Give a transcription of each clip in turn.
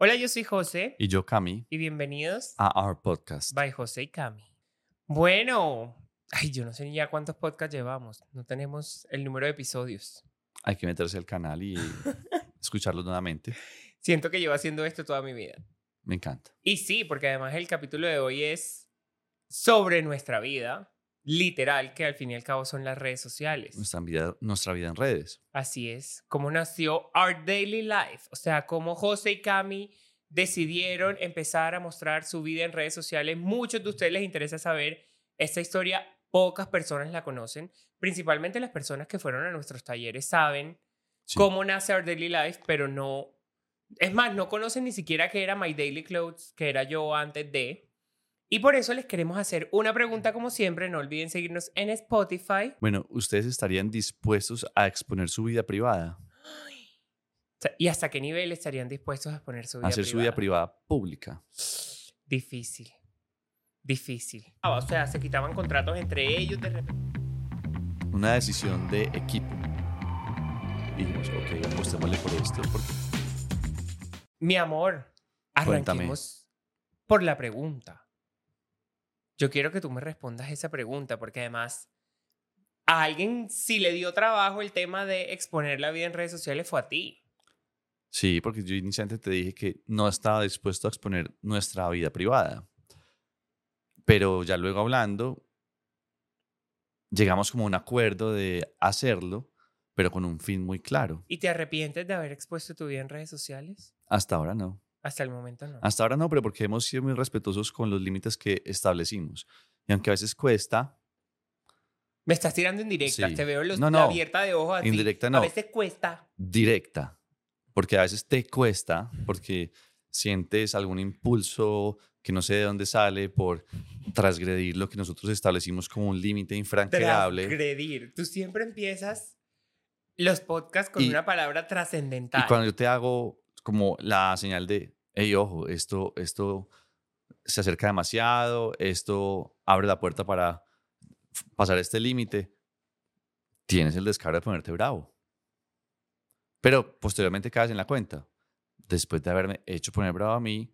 Hola, yo soy José Y yo, Cami, y bienvenidos a Our Podcast. by José y Cami. Bueno, ay, yo no sé ni ya cuántos podcasts llevamos. No tenemos el número de episodios. Hay que meterse al canal y escucharlo nuevamente. Siento que llevo haciendo esto toda mi vida. Me encanta. Y sí, porque además el capítulo de hoy es sobre nuestra vida, literal, que al fin y al cabo son las redes sociales. Nuestra vida, nuestra vida en redes. Así es, cómo nació Our Daily Life, o sea, cómo José y Cami decidieron empezar a mostrar su vida en redes sociales. Muchos de ustedes les interesa saber esta historia, pocas personas la conocen, principalmente las personas que fueron a nuestros talleres saben Sí. cómo nace Our Daily Life, pero no, es más, no conocen ni siquiera que era My Daily Clothes, que era yo antes de. Y por eso les queremos hacer una pregunta como siempre, no olviden seguirnos en Spotify. Bueno, ¿ustedes estarían dispuestos a exponer su vida privada? ¿Y hasta qué nivel estarían dispuestos a exponer su vida a hacer privada? su vida privada pública. Difícil. Difícil. Ah, O sea, se quitaban contratos entre ellos de repente. Una decisión de equipo. Y dijimos, ok, apostémosle por esto. Porque Mi amor, Cuéntame. arranquemos por la pregunta. Yo quiero que tú me respondas esa pregunta porque además a alguien si le dio trabajo el tema de exponer la vida en redes sociales fue a ti. Sí, porque yo inicialmente te dije que no estaba dispuesto a exponer nuestra vida privada. Pero ya luego hablando, llegamos como a un acuerdo de hacerlo, pero con un fin muy claro. ¿Y te arrepientes de haber expuesto tu vida en redes sociales? Hasta ahora no. Hasta el momento no. Hasta ahora no, pero porque hemos sido muy respetuosos con los límites que establecimos. Y aunque a veces cuesta, Me estás tirando en directa, Sí. te veo los, No, no. abierta de ojos. Indirecta A no. veces cuesta. directa, porque a veces te cuesta, porque sientes algún impulso que no sé de dónde sale por transgredir lo que nosotros establecimos como un límite infranqueable. Transgredir. Tú siempre empiezas los podcasts con Y- una palabra Y trascendental. cuando yo te hago como la señal de, hey, ojo, esto, esto se acerca demasiado, esto abre la puerta para pasar este límite, tienes el descaro de ponerte bravo. Pero posteriormente caes en la cuenta, después de haberme hecho poner bravo a mí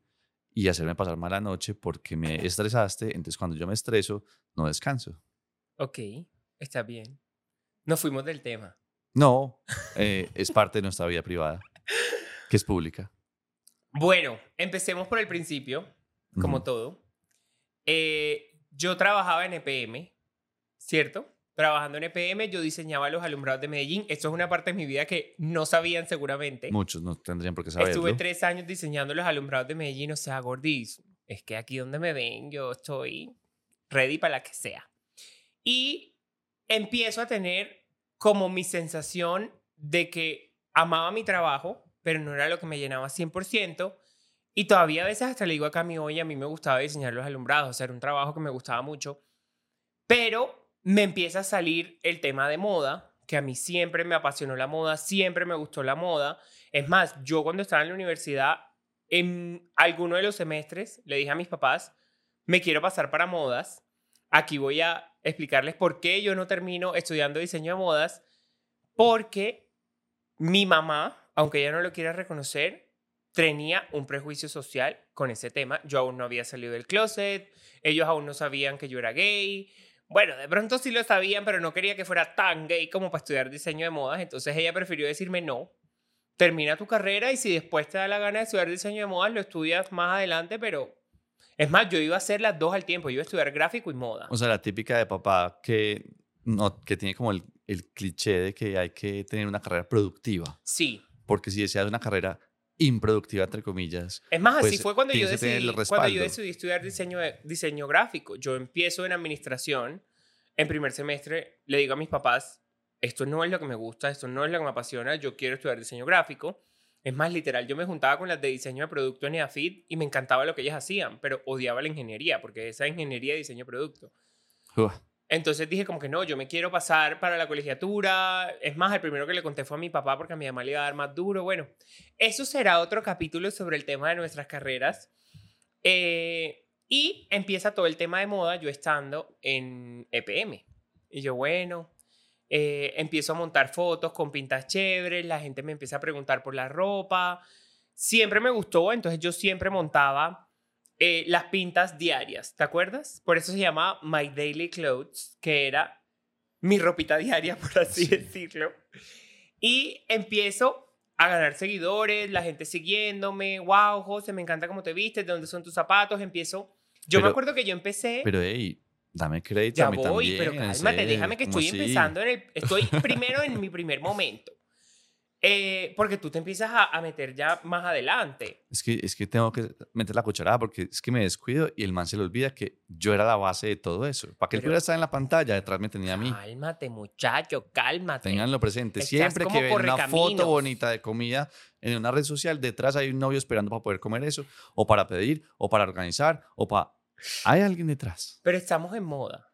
y hacerme pasar mala noche porque me estresaste, entonces cuando yo me estreso, no descanso. Ok, está bien. Nos fuimos del tema. No, eh, es parte de nuestra vida privada, que es pública. Bueno, empecemos por el principio, como todo. Eh, yo trabajaba en EPM, ¿cierto? Trabajando en EPM, yo diseñaba los alumbrados de Medellín. Esto es una parte de mi vida que no sabían seguramente. Muchos no tendrían por qué saberlo. Estuve tres años diseñando los alumbrados de Medellín, o sea, gordis. Es que aquí donde me ven, yo estoy ready para la que sea. Y empiezo a tener como mi sensación de que amaba mi trabajo, pero no era lo que me llenaba 100%. Y todavía a veces hasta le digo a Cami, oye, a mí me gustaba diseñar los alumbrados, era un trabajo que me gustaba mucho. Pero me empieza a salir el tema de moda, que a mí siempre me apasionó la moda, siempre me gustó la moda. Es más, yo cuando estaba en la universidad, en alguno de los semestres, le dije a mis papás, me quiero pasar para modas. Aquí voy a explicarles por qué yo no termino estudiando diseño de modas, porque mi mamá, aunque ella no lo quiera reconocer, tenía un prejuicio social con ese tema. Yo aún no había salido del closet, ellos aún no sabían que yo era gay. Bueno, de pronto sí lo sabían, pero no quería que fuera tan gay como para estudiar diseño de modas. Entonces ella prefirió decirme no. Termina tu carrera y si después te da la gana de estudiar diseño de modas, lo estudias más adelante, pero... Es más, yo iba a hacer las dos al tiempo. Yo iba a estudiar gráfico y moda. O sea, la típica de papá que, no, que tiene como el, el cliché de que hay que tener una carrera productiva. Sí. Porque si deseas una carrera improductiva, entre comillas, Es más, así Pues, fue cuando yo, decidí, cuando yo decidí estudiar diseño, diseño gráfico. Yo empiezo en administración. En primer semestre le digo a mis papás, esto no es lo que me gusta, esto no es lo que me apasiona, yo quiero estudiar diseño gráfico. Es más, literal, yo me juntaba con las de diseño de producto en EAFIT y me encantaba lo que ellas hacían, pero odiaba la ingeniería, porque esa ingeniería de diseño de producto. uf, Entonces dije como que no, yo me quiero pasar para la colegiatura. Es más, el primero que le conté fue a mi papá porque a mi mamá le iba a dar más duro. Bueno, eso será otro capítulo sobre el tema de nuestras carreras. Eh, y empieza todo el tema de moda yo estando en EPM. Y yo, bueno, eh, empiezo a montar fotos con pintas chéveres, la gente me empieza a preguntar por la ropa. siempre me gustó, entonces yo siempre montaba eh, las pintas diarias, ¿te acuerdas? Por eso se llama My Daily Clothes, que era mi ropita diaria, por así decirlo. Y empiezo a ganar seguidores, la gente siguiéndome, wow, José, me encanta cómo te vistes, de dónde son tus zapatos, empiezo... Yo me Pero- acuerdo que yo empecé... Pero, hey, dame crédito ya a mí voy, también. pero cálmate, serio, déjame que ¿cómo estoy así? empezando en el... Estoy primero en mi primer momento. Eh, porque tú te empiezas a, a meter ya más adelante. Es que, es que tengo que meter la cucharada porque es que me descuido y el man se le olvida que yo era la base de todo eso. Para que él pudiera estar en la pantalla, detrás me tenía a mí. Cálmate, muchacho, cálmate. Ténganlo presente. Estás Siempre que ven una foto bonita de comida en una red social, detrás hay un novio esperando para poder comer eso, o para pedir, o para organizar, o para... Hay alguien detrás. Pero estamos en moda.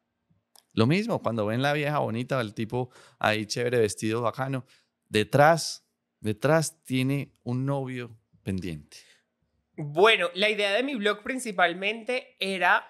Lo mismo, cuando ven la vieja bonita, el tipo ahí chévere, vestido bacano, detrás, detrás tiene un novio pendiente. Bueno, la idea de mi blog principalmente era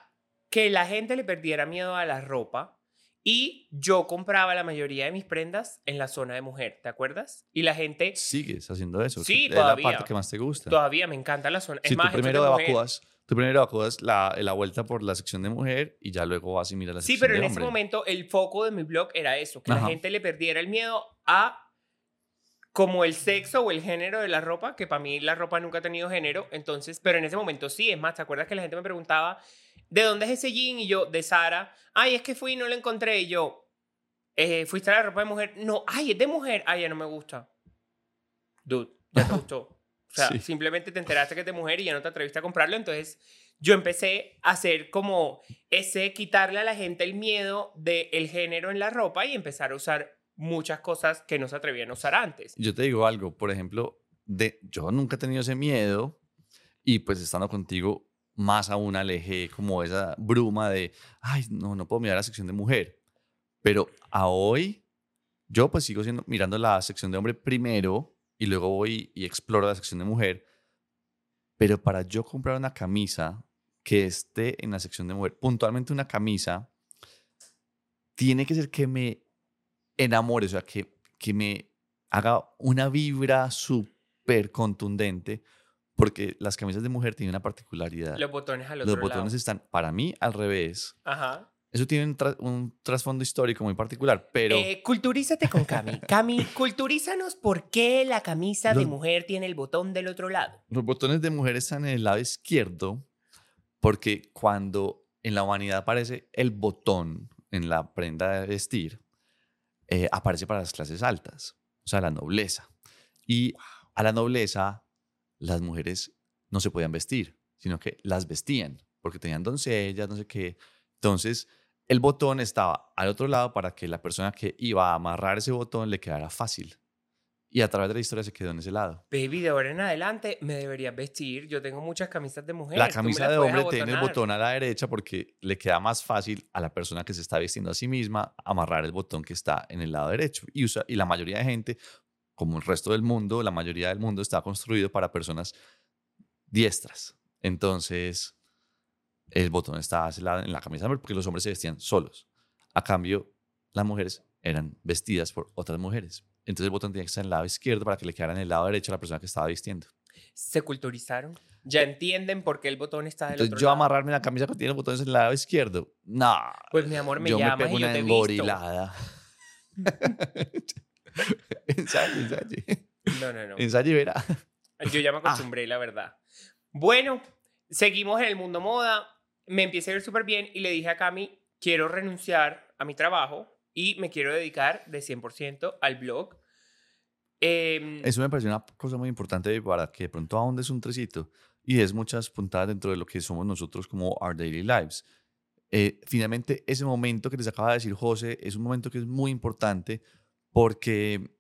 que la gente le perdiera miedo a la ropa y yo compraba la mayoría de mis prendas en la zona de mujer, ¿te acuerdas? Y la gente Sigues haciendo eso. Sí, todavía. La parte que más te gusta. todavía me encanta la zona. Es más, tú primero evacúas, tú primero evacúas la, la vuelta por la sección de mujer y ya luego vas y miras la Sí, sección pero de en ese momento el foco de mi blog era eso, que la Ajá. gente le perdiera el miedo a como el sexo o el género de la ropa, que para mí la ropa nunca ha tenido género, entonces, pero en ese momento sí, es más, ¿te acuerdas que la gente me preguntaba, ¿de dónde es ese jean? Y yo, de Sara, ay, es que fui y no lo encontré, y yo, "Eh, ¿fuiste a la ropa de mujer? No, ay, es de mujer, ay, ya no me gusta. Dude, ya te gustó. O sea, Sí. simplemente te enteraste que es de mujer y ya no te atreviste a comprarlo, entonces yo empecé a hacer como ese quitarle a la gente el miedo del género en la ropa y empezar a usar muchas cosas que no se atrevían a usar antes. Yo te digo algo, por ejemplo, de, yo nunca he tenido ese miedo y pues estando contigo, más aún alejé como esa bruma de, ay, no, no puedo mirar la sección de mujer. Pero a hoy, yo pues sigo siendo, mirando la sección de hombre primero y luego voy y exploro la sección de mujer. Pero para yo comprar una camisa que esté en la sección de mujer, puntualmente una camisa, tiene que ser que me enamore, o sea, que, que me haga una vibra súper contundente, porque las camisas de mujer tienen una particularidad. Los botones al otro Los botones lado. están, para mí, al revés. Ajá. Eso tiene un, tra- un trasfondo histórico muy particular, pero Eh, culturízate con Cami. Cami, culturízanos por qué la camisa de mujer tiene el botón del otro lado. los botones de mujer están en el lado izquierdo, porque cuando en la humanidad aparece el botón en la prenda de vestir, eh, aparece para las clases altas, o sea, la nobleza. Y a la nobleza, las mujeres no se podían vestir, sino que las vestían, porque tenían doncellas, no sé qué. Entonces, el botón estaba al otro lado para que la persona que iba a amarrar ese botón le quedara fácil. Y a través de la historia se quedó en ese lado. Baby, de ahora en adelante me deberías vestir. Yo tengo muchas camisas de mujer. La camisa de hombre tiene el botón a la derecha porque le queda más fácil a la persona que se está vistiendo a sí misma amarrar el botón que está en el lado derecho. Y, usa, y la mayoría de gente, como el resto del mundo, la mayoría del mundo está construido para personas diestras. Entonces, el botón está en la camisa de hombre porque los hombres se vestían solos. A cambio, las mujeres eran vestidas por otras mujeres. Entonces el botón tenía que estar en el lado izquierdo para que le quedara en el lado derecho a la persona que estaba vistiendo. Se culturizaron. Ya entienden por qué el botón está del Entonces otro yo lado. amarrarme la camisa que tiene los botones en el lado izquierdo. No. Pues mi amor, me yo me pego y yo una te engorilada. ensaye, ensaye. No, no, no. Ensaye y verá. Yo ya me Ah. acostumbré, la verdad. Bueno, seguimos en el mundo moda. Me empieza a ir súper bien y le dije a Cami, quiero renunciar a mi trabajo y me quiero dedicar de 100% al blog. Em, Eso me pareció una cosa muy importante para que de pronto ahondes un trecito y des muchas puntadas dentro de lo que somos nosotros como Our Daily Lives. Eh, finalmente, ese momento que les acaba de decir José es un momento que es muy importante porque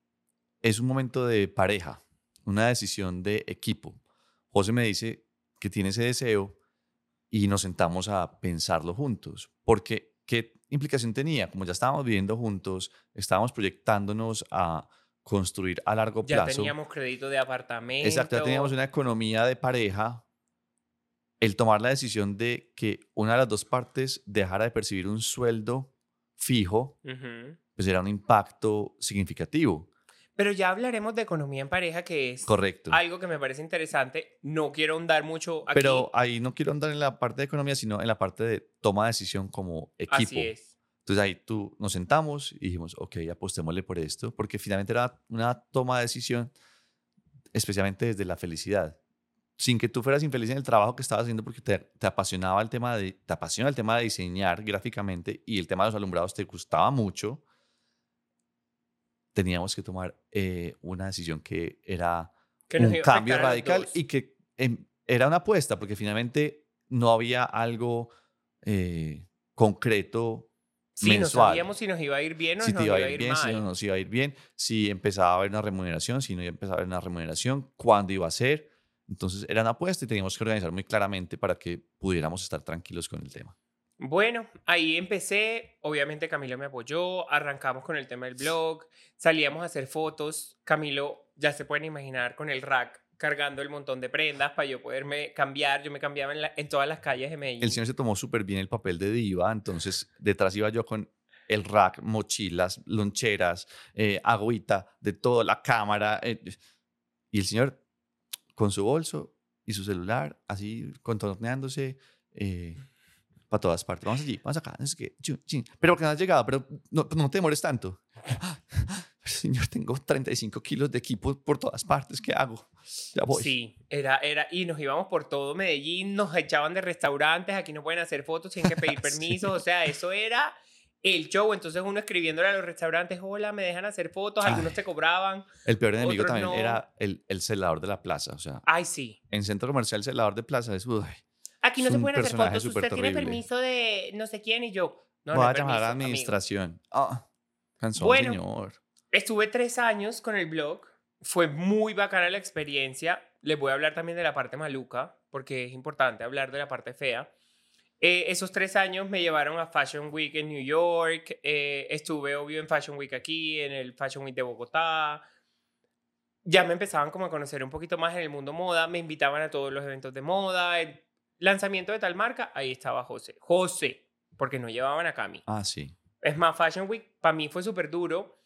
es un momento de pareja, una decisión de equipo. José me dice que tiene ese deseo y nos sentamos a pensarlo juntos, porque ¿qué implicación tenía? Como ya estábamos viviendo juntos, estábamos proyectándonos a construir a largo ya plazo. teníamos crédito de apartamento. Exacto, ya teníamos una economía de pareja. El tomar la decisión de que una de las dos partes dejara de percibir un sueldo fijo, pues era un impacto significativo. Pero ya hablaremos de economía en pareja, que es Correcto. algo que me parece interesante. No quiero ahondar mucho aquí. Pero ahí no quiero andar en la parte de economía, sino en la parte de toma de decisión como equipo. Así es. Entonces ahí tú nos sentamos y dijimos, ok, apostémosle por esto, porque finalmente era una toma de decisión, especialmente desde la felicidad. Sin que tú fueras infeliz en el trabajo que estabas haciendo porque te, te apasionaba el tema de, te apasiona el tema de diseñar gráficamente y el tema de los alumbrados te gustaba mucho, teníamos que tomar eh, una decisión que era Que un iba cambio radical y que em, era una apuesta, porque finalmente no había algo eh, concreto Sí, no sabíamos si nos iba a ir bien o si nos iba a ir bien, si no nos iba a ir bien, si empezaba a haber una remuneración, si no empezaba a haber una remuneración, cuándo iba a ser. Entonces era una apuesta y teníamos que organizar muy claramente para que pudiéramos estar tranquilos con el tema. Bueno, ahí empecé. Obviamente Camilo me apoyó. Arrancamos con el tema del blog. Salíamos a hacer fotos. Camilo, ya se pueden imaginar, con el rack cargando el montón de prendas para yo poderme cambiar. Yo me cambiaba en, la- en todas las calles de Medellín. El señor se tomó súper bien el papel de diva, entonces detrás iba yo con el rack, mochilas, loncheras, eh, agüita, de todo, la cámara. eh, y el señor con su bolso y su celular, así contorneándose para todas partes. Vamos allí, vamos acá, no sé qué. chun, chin. Pero porque no has llegado, pero no, no te demores tanto. Señor, tengo 35 kilos de equipo por todas partes, ¿qué hago? Ya voy. Sí, era, era, y nos íbamos por todo Medellín, nos echaban de restaurantes, aquí no pueden hacer fotos, tienen que pedir permiso, o sea, eso era el show, entonces uno escribiéndole a los restaurantes, hola, me dejan hacer fotos, algunos Ay. te cobraban, El peor enemigo también no. era el, el celador de la plaza, o sea, ay sí, en centro comercial celador de plaza es uy, aquí no Es se pueden hacer fotos, usted tiene terrible. permiso de no sé quién y yo, no, no voy hay a llamar a la administración ah cansón Bueno. señor Estuve tres años con el blog. Fue muy bacana la experiencia. Les voy a hablar también de la parte maluca, porque es importante hablar de la parte fea. Eh, esos tres años me llevaron a Fashion Week en New York. eh, estuve, obvio, en Fashion Week aquí, en el Fashion Week de Bogotá. Ya me empezaban como a conocer un poquito más en el mundo moda. Me invitaban a todos los eventos de moda. El lanzamiento de tal marca, ahí estaba José. José, porque no llevaban a Cami. ah sí Es más, Fashion Week para mí fue súper duro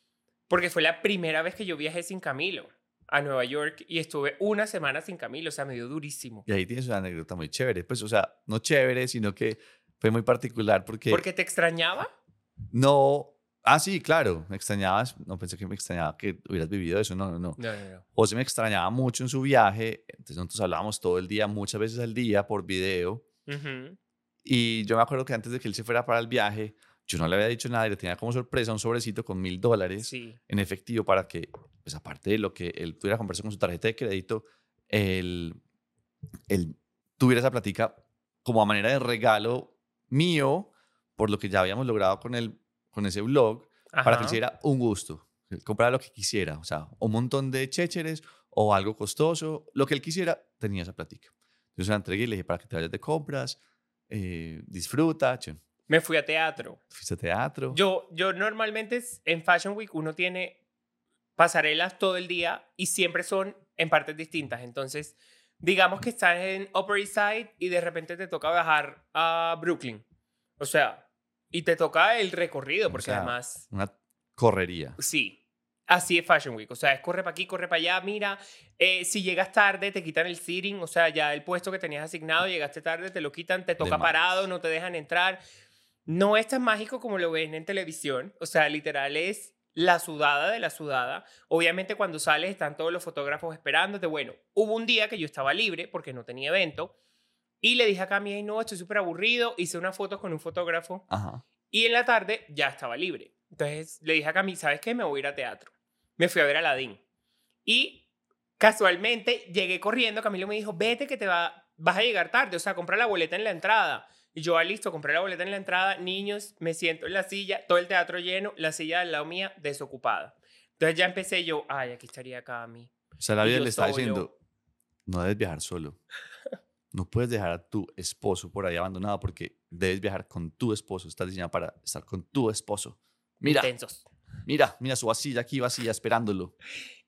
porque fue la primera vez que yo viajé sin Camilo a Nueva York y estuve una semana sin Camilo, o sea, me dio durísimo. y ahí tienes una anécdota muy chévere pues o sea no chévere sino que fue muy particular porque Porque te extrañaba. no ah sí claro me extrañabas no pensé que me extrañaba que hubieras vivido eso no no no No, no, no. José me extrañaba mucho en su viaje entonces nosotros hablábamos todo el día muchas veces al día por video Ujú. Y yo me acuerdo que antes de que él se fuera para el viaje, yo no le había dicho nada y le tenía como sorpresa un sobrecito con mil dólares Sí. en efectivo para que, pues aparte de lo que él tuviera conversa con su tarjeta de crédito, él, él tuviera esa plática como a manera de regalo mío por lo que ya habíamos logrado con, el, con ese blog, para que Ajá. hiciera un gusto, comprara lo que quisiera, o sea, un montón de chécheres o algo costoso, lo que él quisiera, tenía esa plática. Yo se la entregué y le dije, para que te vayas de compras, eh, disfruta, che, Me fui a teatro. fuiste a teatro. Yo, yo normalmente en Fashion Week uno tiene pasarelas todo el día y siempre son en partes distintas. Entonces, digamos que estás en Upper East Side y de repente te toca bajar a Brooklyn. O sea, y te toca el recorrido, O porque sea, además, Una correría. sí, así es Fashion Week. O sea, es corre para aquí, corre para allá. Mira, eh, si llegas tarde, te quitan el seating. O sea, ya el puesto que tenías asignado, llegaste tarde, te lo quitan, te toca parado, no te dejan entrar. No es tan mágico como lo ven en televisión. O sea, literal es la sudada de la sudada. Obviamente cuando sales están todos los fotógrafos esperándote. Bueno, hubo un día que yo estaba libre porque no tenía evento. Y le dije a Cami, "Ay, no, estoy súper aburrido. Hice unas fotos con un fotógrafo. Ajá. Y en la tarde ya estaba libre. Entonces le dije a Cami, ¿sabes qué? Me voy a ir a teatro. Me fui a ver a Aladdin. Y casualmente llegué corriendo. Camilo me dijo, vete que te va, vas a llegar tarde. O sea, compra la boleta en la entrada. Y yo, ah, listo, compré la boleta en la entrada. Niños, me siento en la silla, todo el teatro lleno, la silla del lado mía desocupada. Entonces ya empecé yo, ay, aquí estaría Cami. O sea, la vida le está solo. diciendo, no debes viajar solo. No puedes dejar a tu esposo por ahí abandonado porque debes viajar con tu esposo. Estás diseñada para estar con tu esposo. Mira, Intensos. mira, mira su vacía aquí vacía esperándolo.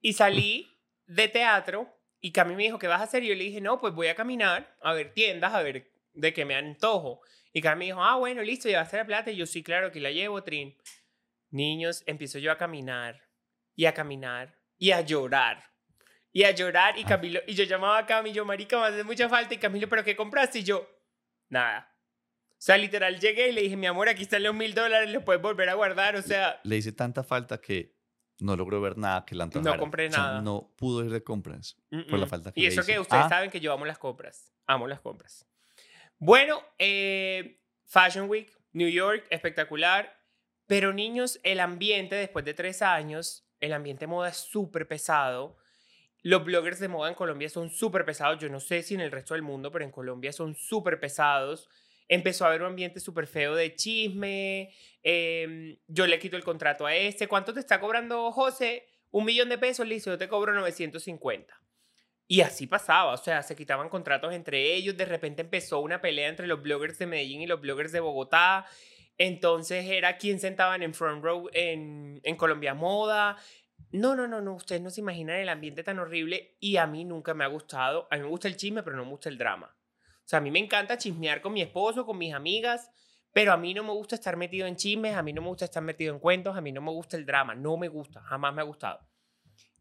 Y salí de teatro y Cami me dijo, ¿qué vas a hacer? Y yo le dije, no, pues voy a caminar, a ver tiendas, a ver de qué me antojo. Y Cami dijo, ah, bueno, listo, llevaste la plata. Y yo, sí, claro, que la llevo, Trin. Niños, empiezo yo a caminar y a caminar y a llorar. Y a llorar y Camilo, y yo llamaba a Camilo, marica, me hace mucha falta y Camilo, ¿pero qué compraste? Y yo, nada. O sea, literal, llegué y le dije, mi amor, aquí están los mil dólares, los puedes volver a guardar, o sea... Le hice tanta falta que no logró ver nada que la antojara. No compré O sea, nada. no pudo ir de compras Mm, por la falta que Y le eso hice. que ustedes Ah, saben que yo amo las compras. Amo las compras. Bueno, eh, Fashion Week, New York, espectacular. Pero niños, el ambiente después de tres años, el ambiente de moda es súper pesado. Los bloggers de moda en Colombia son súper pesados. Yo no sé si en el resto del mundo, pero en Colombia son súper pesados. Empezó a haber un ambiente súper feo de chisme. em, yo le quito el contrato a este. ¿Cuánto te está cobrando José? Un millón de pesos, listo, yo te cobro 950. Y así pasaba, o sea, se quitaban contratos entre ellos, de repente empezó una pelea entre los bloggers de Medellín y los bloggers de Bogotá, entonces era quién sentaban en front row en Colombia Moda. No, no, no, no, ustedes no se imaginan el ambiente tan horrible y a mí nunca me ha gustado, a mí me gusta el chisme, pero no me gusta el drama. O sea, a mí me encanta chismear con mi esposo, con mis amigas, pero a mí no me gusta estar metido en chismes, a mí no me gusta estar metido en cuentos, a mí no me gusta el drama, no me gusta, jamás me ha gustado.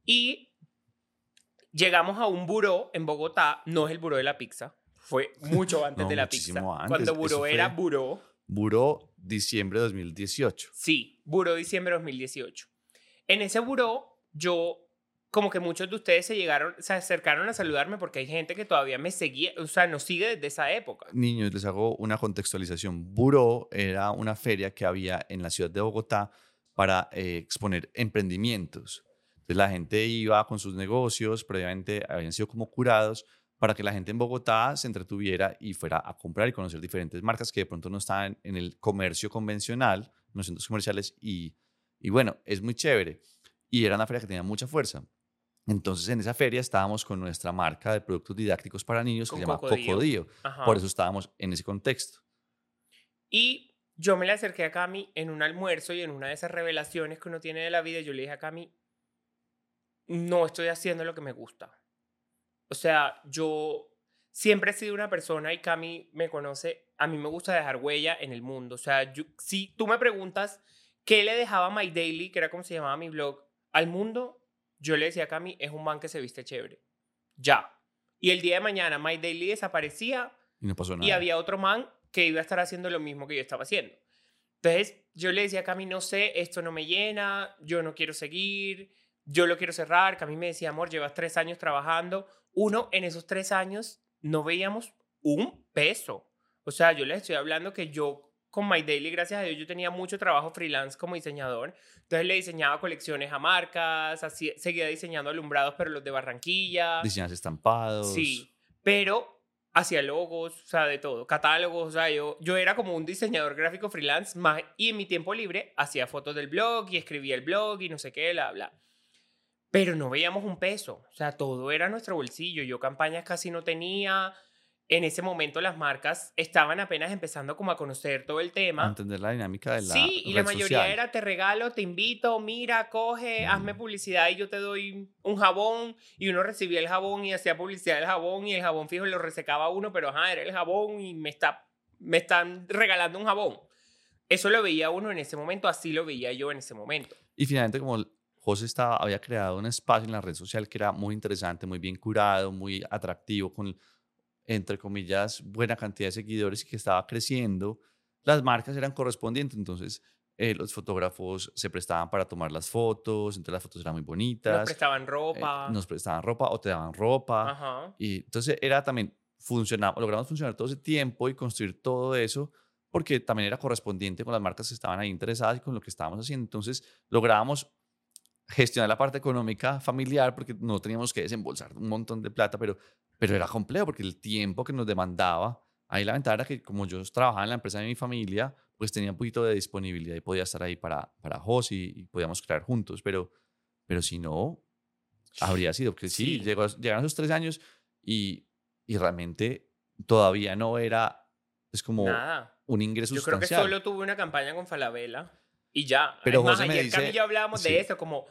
Y llegamos a un buró en Bogotá, no es el buró de la pizza, fue mucho antes No, de la pizza. antes, Cuando buró era buró, Buró diciembre de 2018. sí, buró diciembre de 2018. En ese buró, yo, como que muchos de ustedes se llegaron, se acercaron a saludarme porque hay gente que todavía me seguía, o sea, nos sigue desde esa época. Niños, les hago una contextualización. Buró era una feria que había en la ciudad de Bogotá para eh, exponer emprendimientos. Entonces la gente iba con sus negocios, previamente habían sido como curados, para que la gente en Bogotá se entretuviera y fuera a comprar y conocer diferentes marcas que de pronto no estaban en el comercio convencional, en los centros comerciales. Y, y bueno, es muy chévere. Y era una feria que tenía mucha fuerza. Entonces en esa feria estábamos con nuestra marca de productos didácticos para niños Con que se llama Cocodío. Por eso estábamos en ese contexto. Y yo me le acerqué a Cami en un almuerzo y en una de esas revelaciones que uno tiene de la vida, yo le dije a Cami, no estoy haciendo lo que me gusta. O sea, yo siempre he sido una persona y Cami me conoce, a mí me gusta dejar huella en el mundo. O sea, yo- si tú me preguntas qué le dejaba My Daily, que era como se llamaba mi blog, al mundo, yo le decía a Cami, es un man que se viste chévere. Ya. Y el día de mañana My Daily desaparecía Y no pasó nada. y había otro man que iba a estar haciendo lo mismo que yo estaba haciendo. Entonces, yo le decía a Cami, no sé, esto no me llena, yo no quiero seguir, yo lo quiero cerrar. Cami me decía, amor, llevas tres años trabajando. Uno, en esos tres años no veíamos un peso. O sea, yo les estoy hablando que yo con My Daily, gracias a Dios, yo tenía mucho trabajo freelance como diseñador. Entonces le diseñaba colecciones a marcas, así, seguía diseñando alumbrados, pero los de Barranquilla. Diseñas estampados. Sí, pero hacía logos, o sea, de todo, catálogos, o sea, yo, yo era como un diseñador gráfico freelance más, y en mi tiempo libre hacía fotos del blog y escribía el blog y no sé qué, bla, bla. Pero no veíamos un peso, o sea, todo era nuestro bolsillo, yo campañas casi no tenía, en ese momento las marcas estaban apenas empezando como a conocer todo el A tema. entender la dinámica de la Sí, y la red mayoría social. era te regalo, te invito, mira, coge, hazme Mm. publicidad y yo te doy un jabón y uno recibía el jabón y hacía publicidad del jabón y el jabón fijo lo resecaba uno, pero ajá, era el jabón y me, está, me están regalando un jabón. Eso lo veía uno en ese momento, así lo veía yo en ese momento. Y finalmente, como José estaba, había creado un espacio en la red social que era muy interesante, muy bien curado, muy atractivo, con, entre comillas, buena cantidad de seguidores y que estaba creciendo, las marcas eran correspondientes. Entonces, eh, los fotógrafos se prestaban para tomar las fotos, entonces las fotos eran muy Nos bonitas. prestaban eh, ropa. nos prestaban ropa o te daban ropa. Ajá. Y entonces era también, funcionaba, logramos funcionar todo ese tiempo y construir todo eso porque también era correspondiente con las marcas que estaban ahí interesadas y con lo que estábamos haciendo. Entonces lográbamos gestionar la parte económica familiar porque no teníamos que desembolsar un montón de plata, pero, pero era complejo porque el tiempo que nos demandaba, ahí la ventaja era que como yo trabajaba en la empresa de mi familia, pues tenía un poquito de disponibilidad y podía estar ahí para, para Jos y, y podíamos crear juntos, pero, pero si no, habría sido, que sí, Sí. llegó, llegaron esos tres años y, y realmente todavía no era, es como Nada. un ingreso Yo creo que sustancial. solo tuve una campaña con Falabella y ya. Pero es más, José me ayer Cami y dice- yo hablábamos sí. de eso, como,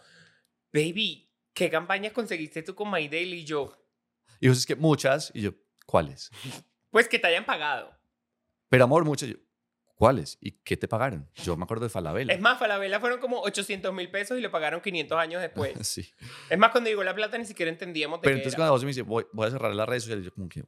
baby, ¿qué campañas conseguiste tú con My Daily? Y yo, Y José es que muchas, y yo, ¿cuáles? pues que te hayan pagado. Pero amor, muchas, yo, ¿Cuáles? ¿Y qué te pagaron? Yo me acuerdo de Falabella. Es más, Falabella fueron como 800 mil pesos y le pagaron 500 años después. sí. es más, cuando llegó la plata ni siquiera entendíamos de Pero qué entonces era. cuando José me dice, voy, voy a cerrar las redes sociales, yo como que,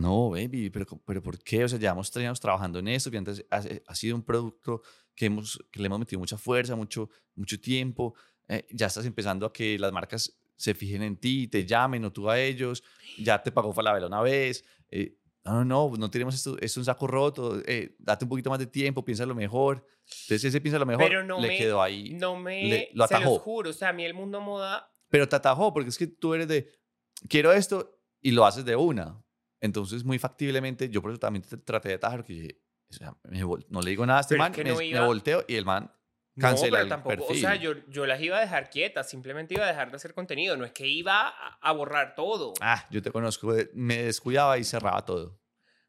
no, baby, pero, pero ¿por qué? O sea, llevamos tres años trabajando en esto, y antes ha, ha sido un producto que, hemos, que le hemos metido mucha fuerza, mucho, mucho tiempo. eh, ya estás empezando a que las marcas se fijen en ti, te llamen o tú a ellos. Ya te pagó Falabella una vez. eh, no, no, no, no tenemos esto, es un saco roto. eh, date un poquito más de tiempo, piénsalo mejor. Entonces ese piensa lo mejor, Pero no le me- quedó ahí. No me... le- lo se atajó. los juro, o sea, a mí el mundo moda... Pero te atajó, porque es que tú eres de, quiero esto y lo haces de una. Entonces, muy factiblemente, yo por eso también traté de atajar, que dije, o sea, me no le digo nada a este Pero es man, que me, no me iba- volteo y el man No, cancela pero el tampoco, perfil. o sea, yo, yo las iba a dejar quietas, simplemente iba a dejar de hacer contenido, no es que iba a, a borrar todo. Ah, yo te conozco, eh, me descuidaba y cerraba todo.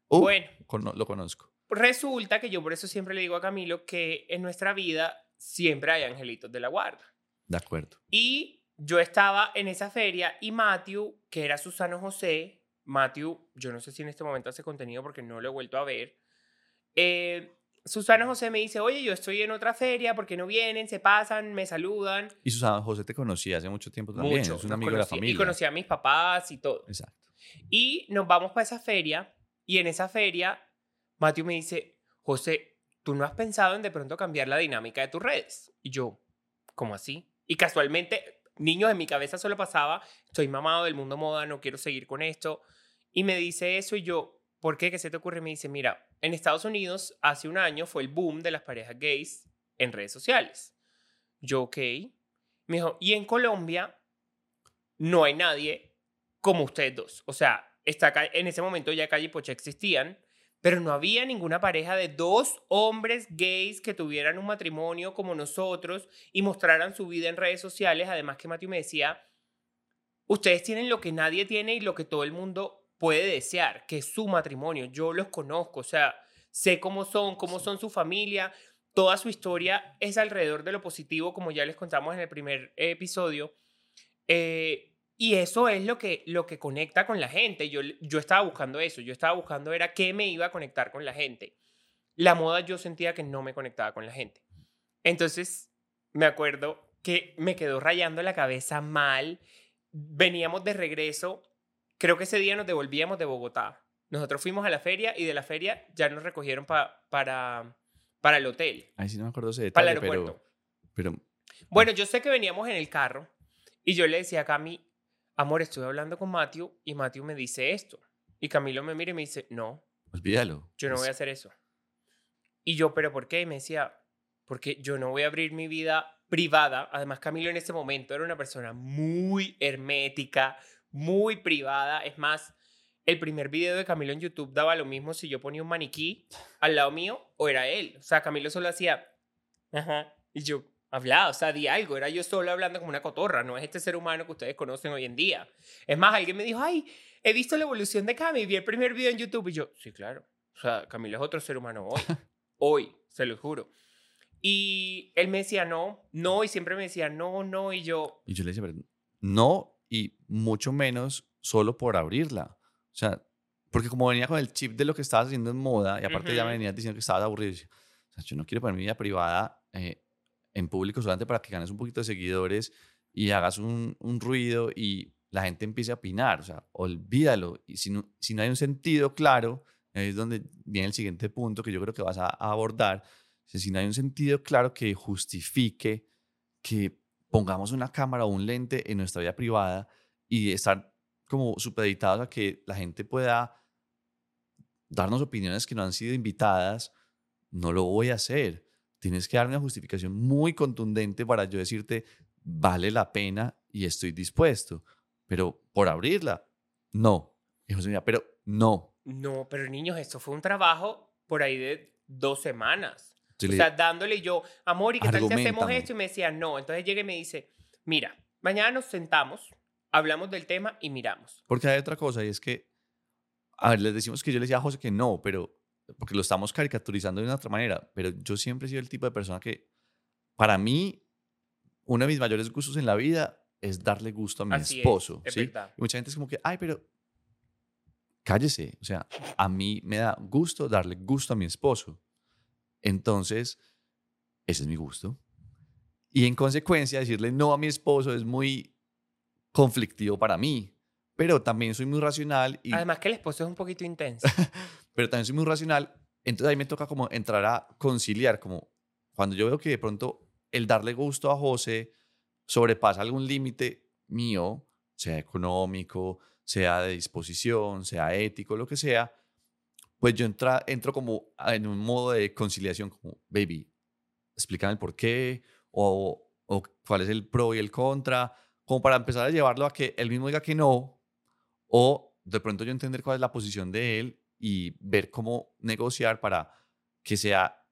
Uh, bueno, cono- lo conozco. resulta que yo por eso siempre le digo a Camilo que en nuestra vida siempre hay angelitos de la guarda. De acuerdo. Y yo estaba en esa feria y Matthew, que era Susano José, Matthew, yo no sé si en este momento hace contenido porque no lo he vuelto a ver. Eh, Susana José me dice, oye, yo estoy en otra feria, ¿por qué no vienen? Se pasan, me saludan. Y Susana José te conocía hace mucho tiempo también. Mucho. es un amigo de la familia. Y conocí a mis papás y todo. Exacto. Y nos vamos para esa feria y en esa feria Matthew me dice, José, ¿tú no has pensado en de pronto cambiar la dinámica de tus redes? Y yo, ¿cómo así? Y casualmente, niños en mi cabeza solo pasaba, estoy mamado del mundo moda, no quiero seguir con esto. Y me dice eso y yo, ¿por qué? ¿Qué se te ocurre? Me dice, mira, en Estados Unidos hace un año fue el boom de las parejas gays en redes sociales. Yo, ok. Me dijo, y en Colombia no hay nadie como ustedes dos. O sea, está en ese momento ya Calle Pocha existían, pero no había ninguna pareja de dos hombres gays que tuvieran un matrimonio como nosotros y mostraran su vida en redes sociales. Además que Matthew me decía, ustedes tienen lo que nadie tiene y lo que todo el mundo puede desear, que es su matrimonio. Yo los conozco, o sea, sé cómo son, cómo son su familia. Toda su historia es alrededor de lo positivo, como ya les contamos en el primer episodio. Eh, y eso es lo que, lo que conecta con la gente. Yo, yo estaba buscando eso. Yo estaba buscando era qué me iba a conectar con la gente. La moda yo sentía que no me conectaba con la gente. Entonces, me acuerdo que me quedó rayando la cabeza mal. Veníamos de regreso. Creo que ese día nos devolvíamos de Bogotá. Nosotros fuimos a la feria y de la feria ya nos recogieron pa- para, para el hotel, Ahí sí no me acuerdo ese para el detalle, aeropuerto. pero, pero Bueno, yo sé que veníamos en el carro y yo le decía a Cami, amor, estoy hablando con Matthew y Matthew me dice esto. Y Camilo me mira y me dice, no, olvídalo. yo no voy a Es- hacer eso. Y yo, ¿pero por qué? Y me decía, porque yo no voy a abrir mi vida privada. Además, Camilo en ese momento era una persona muy hermética, muy privada. Es más, el primer video de Camilo en YouTube daba lo mismo si yo ponía un maniquí al lado mío o era él. O sea, Camilo solo hacía, ajá, y yo hablaba, o sea, di algo. Era yo solo hablando como una cotorra, no es este ser humano que ustedes conocen hoy en día. Es más, alguien me dijo, ay, he visto la evolución de Cami, vi el primer video en YouTube. Y yo, sí, claro. O sea, Camilo es otro ser humano hoy. hoy, se lo juro. Y él me decía no, no, y siempre me decía no, no, y yo, Y yo le decía, pero no, y mucho menos solo por abrirla. O sea, porque como venía con el chip de lo que estabas haciendo en moda, y aparte ya me Ujú. venías diciendo que estabas aburrido, o sea, yo no quiero poner mi vida privada eh, en público solamente para que ganes un poquito de seguidores y hagas un, un ruido y la gente empiece a opinar. O sea, olvídalo. Y si no, si no hay un sentido claro, es donde viene el siguiente punto que yo creo que vas a, abordar. Si no hay un sentido claro que justifique que pongamos una cámara o un lente en nuestra vida privada y estar como supeditados a que la gente pueda darnos opiniones que no han sido invitadas, no lo voy a hacer. Tienes que darme una justificación muy contundente para yo decirte, vale la pena y estoy dispuesto. Pero por abrirla, no. Y José mira, pero no. no, pero niños, esto fue un trabajo por ahí de dos semanas. Yo O sea, dándole yo, amor, ¿y qué tal si hacemos esto? Y me decía, no. Entonces llega y me dice, mira, mañana nos sentamos, hablamos del tema y miramos. Porque hay otra cosa y es que, a ver, les decimos que yo le decía a José que no, pero porque lo estamos caricaturizando de una otra manera, pero yo siempre he sido el tipo de persona que, para mí, uno de mis mayores gustos en la vida es darle gusto a mi Así es, esposo. es ¿sí? verdad. Y mucha gente es como que, ay, pero cállese. O sea, a mí me da gusto darle gusto a mi esposo. Entonces, ese es mi gusto. Y en consecuencia, decirle no a mi esposo es muy conflictivo para mí. Pero también soy muy racional. Y, Además que el esposo es un poquito intenso. pero también soy muy racional. Entonces ahí me toca como entrar a conciliar, como cuando yo veo que de pronto el darle gusto a José sobrepasa algún límite mío, sea económico, sea de disposición, sea ético, lo que sea, pues yo entra, entro como en un modo de conciliación, como, baby, explícame el por qué, o, o cuál es el pro y el contra, como para empezar a llevarlo a que él mismo diga que no, o de pronto yo entender cuál es la posición de él y ver cómo negociar para que sea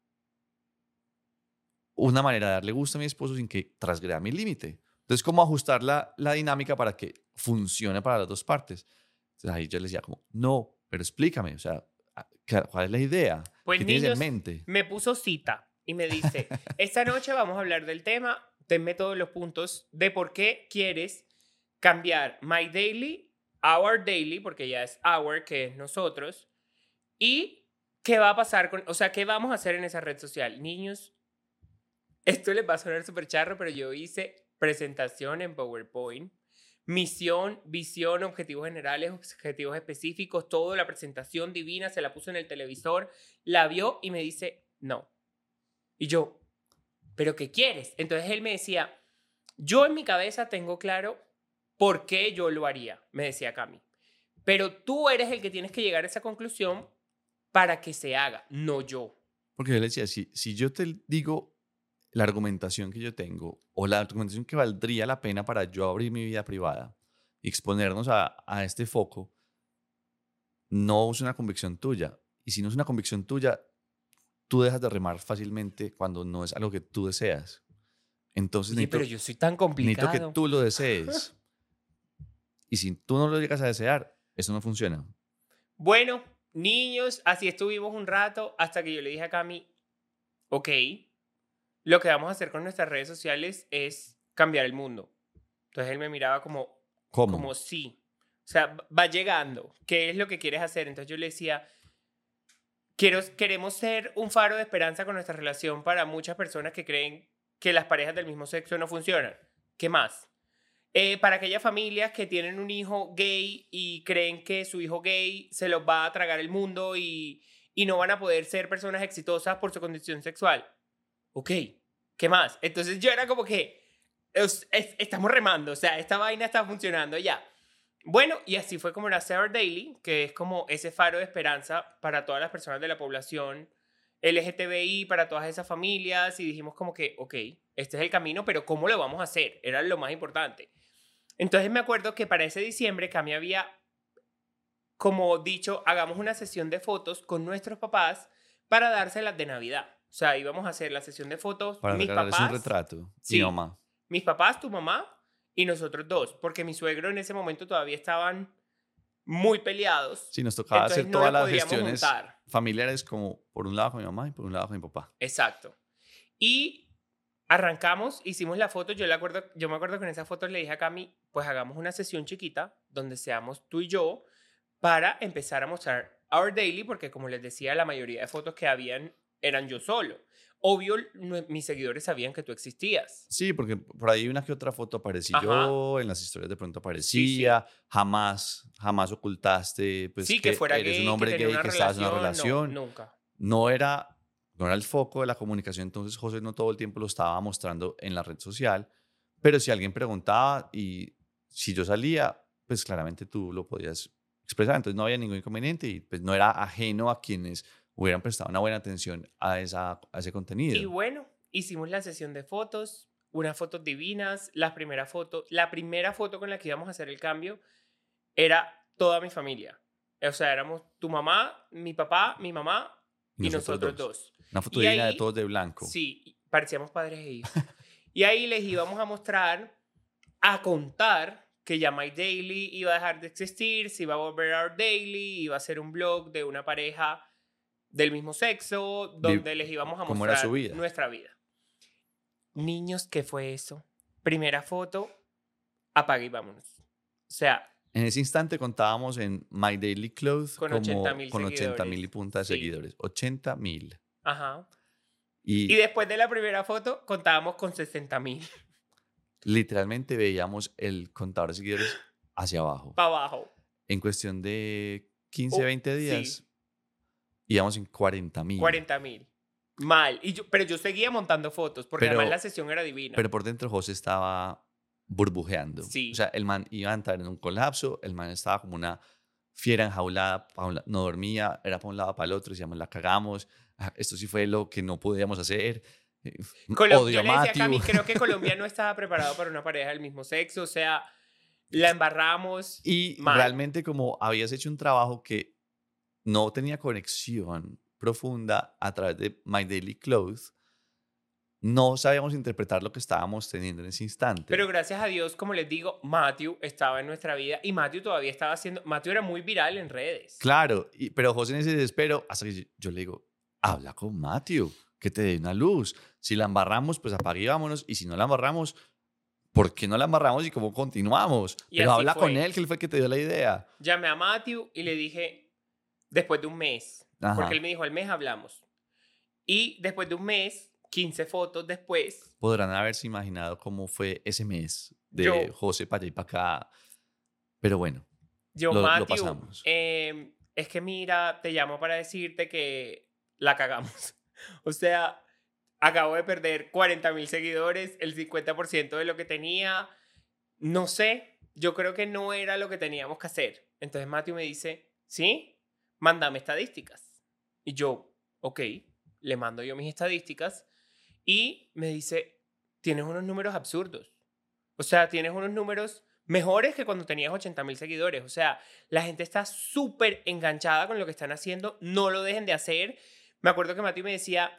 una manera de darle gusto a mi esposo sin que trasgreda mi límite. Entonces, cómo ajustar la, la dinámica para que funcione para las dos partes. Entonces, ahí yo le decía como, no, pero explícame, o sea, ¿cuál es la idea? Pues ¿Qué tienes niños, en mente? me puso cita y me dice, esta noche vamos a hablar del tema, tenme todos los puntos de por qué quieres cambiar my daily, our daily, porque ya es our, que es nosotros, y qué va a pasar con, o sea, qué vamos a hacer en esa red social. Niños, esto les va a sonar súper charro, pero yo hice presentación en PowerPoint, misión, visión, objetivos generales, objetivos específicos, todo, la presentación divina, se la puso en el televisor, la vio y me dice, no. Y yo, ¿pero qué quieres? Entonces él me decía, yo en mi cabeza tengo claro por qué yo lo haría, me decía Cami. Pero tú eres el que tienes que llegar a esa conclusión para que se haga, no yo. Porque yo le decía, si, si yo te digo la argumentación que yo tengo o la argumentación que valdría la pena para yo abrir mi vida privada y exponernos a, a este foco, no es una convicción tuya. Y si no es una convicción tuya, tú dejas de remar fácilmente cuando no es algo que tú deseas. Entonces Sí, necesito, pero yo soy tan necesito complicado. que tú lo desees. y si tú no lo llegas a desear, eso no funciona. Bueno, niños, así estuvimos un rato hasta que yo le dije a Cami, ok, lo que vamos a hacer con nuestras redes sociales es cambiar el mundo. Entonces él me miraba como, ¿Cómo? como sí. O sea, va llegando. ¿Qué es lo que quieres hacer? Entonces yo le decía, quiero, queremos ser un faro de esperanza con nuestra relación para muchas personas que creen que las parejas del mismo sexo no funcionan. ¿Qué más? Eh, para aquellas familias que tienen un hijo gay y creen que su hijo gay se los va a tragar el mundo y, y no van a poder ser personas exitosas por su condición sexual. Ok, ¿qué más? Entonces yo era como que es- es- estamos remando, o sea, esta vaina está funcionando ya. Bueno, y así fue como nace Our Daily, que es como ese faro de esperanza para todas las personas de la población LGTBI, para todas esas familias, y dijimos como que, ok, este es el camino, pero ¿cómo lo vamos a hacer? Era lo más importante. Entonces me acuerdo que para ese diciembre Cami había como dicho, hagamos una sesión de fotos con nuestros papás para dárselas de Navidad. O sea, íbamos a hacer la sesión de fotos, Para mis papás, un retrato. Sí. Mi mamá. mis papás, tu mamá y nosotros dos, porque mi suegro en ese momento todavía estaban muy peleados. Sí, nos tocaba hacer no todas la las gestiones juntar. familiares como por un lado con mi mamá y por un lado con mi papá. Exacto. Y arrancamos, hicimos la foto, yo, le acuerdo, yo me acuerdo que en esa foto le dije a Cami, pues hagamos una sesión chiquita donde seamos tú y yo para empezar a mostrar Our Daily, porque como les decía, la mayoría de fotos que habían eran yo solo. Obvio, mis seguidores sabían que tú existías. Sí, porque por ahí una que otra foto aparecí Ajá. yo, en las historias de pronto aparecía, jamás, jamás ocultaste pues, sí, que, fuera eres gay, un hombre que gay, que estabas en una relación, relación. No, nunca. No era, no era el foco de la comunicación, entonces José no todo el tiempo lo estaba mostrando en la red social, pero si alguien preguntaba y si yo salía, pues claramente tú lo podías expresar, entonces no había ningún inconveniente y pues no era ajeno a quienes hubieran prestado una buena atención a, esa, a ese contenido. Y bueno, hicimos la sesión de fotos, unas fotos divinas, las primeras fotos, la primera foto con la que íbamos a hacer el cambio era toda mi familia. O sea, éramos tu mamá, mi papá, mi mamá y, nosotros, dos. Una foto divina de todos de blanco. Sí, parecíamos padres e hijos. y ahí les íbamos a mostrar, a contar que ya My Daily iba a dejar de existir, se iba a volver Our Daily, iba a ser un blog de una pareja del mismo sexo, donde les íbamos a mostrar su vida. nuestra vida. Niños, ¿qué fue eso? Primera foto, apague y vámonos. O sea, En ese instante contábamos en My Daily Clothes Con como 80.000 con 80 mil y seguidores. punta de Sí. seguidores. 80 mil. Ajá. Y Y, después de la primera foto contábamos con 60 mil literalmente veíamos el contador de seguidores hacia abajo. para abajo. En cuestión de 15, Oh, 20 sí. días, íbamos en 40 mil. 40 mil. Mal. Y yo, pero yo seguía montando fotos porque Pero- además la sesión era divina. Pero por dentro José estaba burbujeando. Sí. O sea, el man iba a entrar en un colapso, el man estaba como una fiera enjaulada, no dormía, era para un lado, para el otro, decíamos, la cagamos, ah, esto sí fue lo que no podíamos hacer. eh, Colom- odio yo a le decía a Matthew. Cami, creo que Colombia no estaba preparado para una pareja del mismo sexo. O sea, la embarramos. Y mal. realmente como habías hecho un trabajo que no tenía conexión profunda a través de My Daily Clothes, no sabíamos interpretar lo que estábamos teniendo en ese instante. Pero gracias a Dios, como les digo, Matthew estaba en nuestra vida y Matthew todavía estaba haciendo. Matthew era muy viral en redes. Claro, y- pero José en ese desespero, hasta que yo, yo le digo, habla con Matthew, que te dé una luz. Si la embarramos, pues apague y vámonos. Y si no la embarramos, ¿por qué no la embarramos y cómo continuamos? Y pero habla con él, que él fue el que te dio la idea. Llamé a Matthew y le dije, después de un mes, Ajá. porque él me dijo, al mes hablamos. Y después de un mes, 15 fotos después, Podrán haberse imaginado cómo fue ese mes de Yo- José para allá y para acá. Pero bueno, yo, Lo- lo Matthew, pasamos. eh, es que mira, te llamo para decirte que la cagamos. o sea, acabo de perder 40 mil seguidores, el 50% de lo que tenía. No sé, yo creo que no era lo que teníamos que hacer. Entonces Matthew me dice, ¿sí? Mándame estadísticas. Y yo, ok, le mando yo mis estadísticas y me dice, tienes unos números absurdos. O sea, tienes unos números mejores que cuando tenías 80 mil seguidores. O sea, la gente está súper enganchada con lo que están haciendo, no lo dejen de hacer. Me acuerdo que Mati me decía,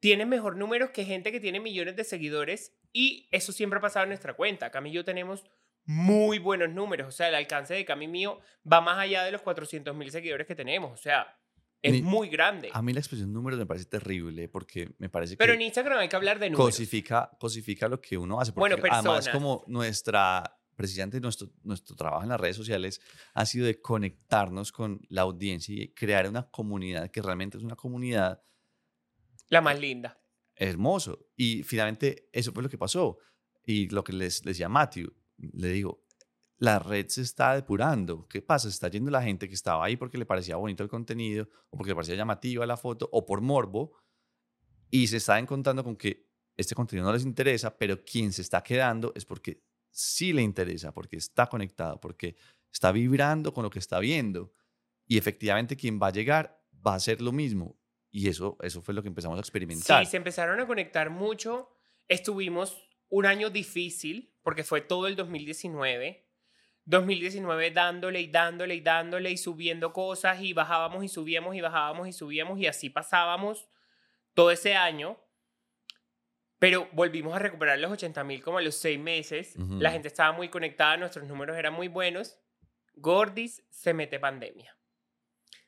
tienes mejor números que gente que tiene millones de seguidores y eso siempre ha pasado en nuestra cuenta. Cami y yo tenemos muy buenos números. O sea, el alcance de Cami mío va más allá de los 400 mil seguidores que tenemos. O sea, es Ni- muy grande. a mí la expresión números me parece terrible porque me parece Pero que en Instagram hay que hablar de números. cosifica, cosifica lo que uno hace. Bueno, Porque además personas. como nuestra, precisamente nuestro, nuestro trabajo en las redes sociales ha sido de conectarnos con la audiencia y crear una comunidad que realmente es una comunidad La más linda. hermoso. Y finalmente eso fue lo que pasó. Y lo que les, les decía Matthew, le digo, la red se está depurando. ¿Qué pasa? Se está yendo la gente que estaba ahí porque le parecía bonito el contenido, o porque le parecía llamativa la foto, o por morbo, y se está encontrando con que este contenido no les interesa, pero quien se está quedando es porque sí le interesa, porque está conectado, porque está vibrando con lo que está viendo. Y efectivamente quien va a llegar va a hacer lo mismo. Y eso, eso fue lo que empezamos a experimentar. Sí, se empezaron a conectar mucho. Estuvimos un año difícil porque fue todo el 2019. 2019 dándole y dándole y dándole y subiendo cosas y bajábamos y subíamos y bajábamos y subíamos y así pasábamos todo ese año. Pero volvimos a recuperar los 80 mil como a los seis meses. La gente estaba muy conectada, nuestros números eran muy buenos. Gordis se mete pandemia.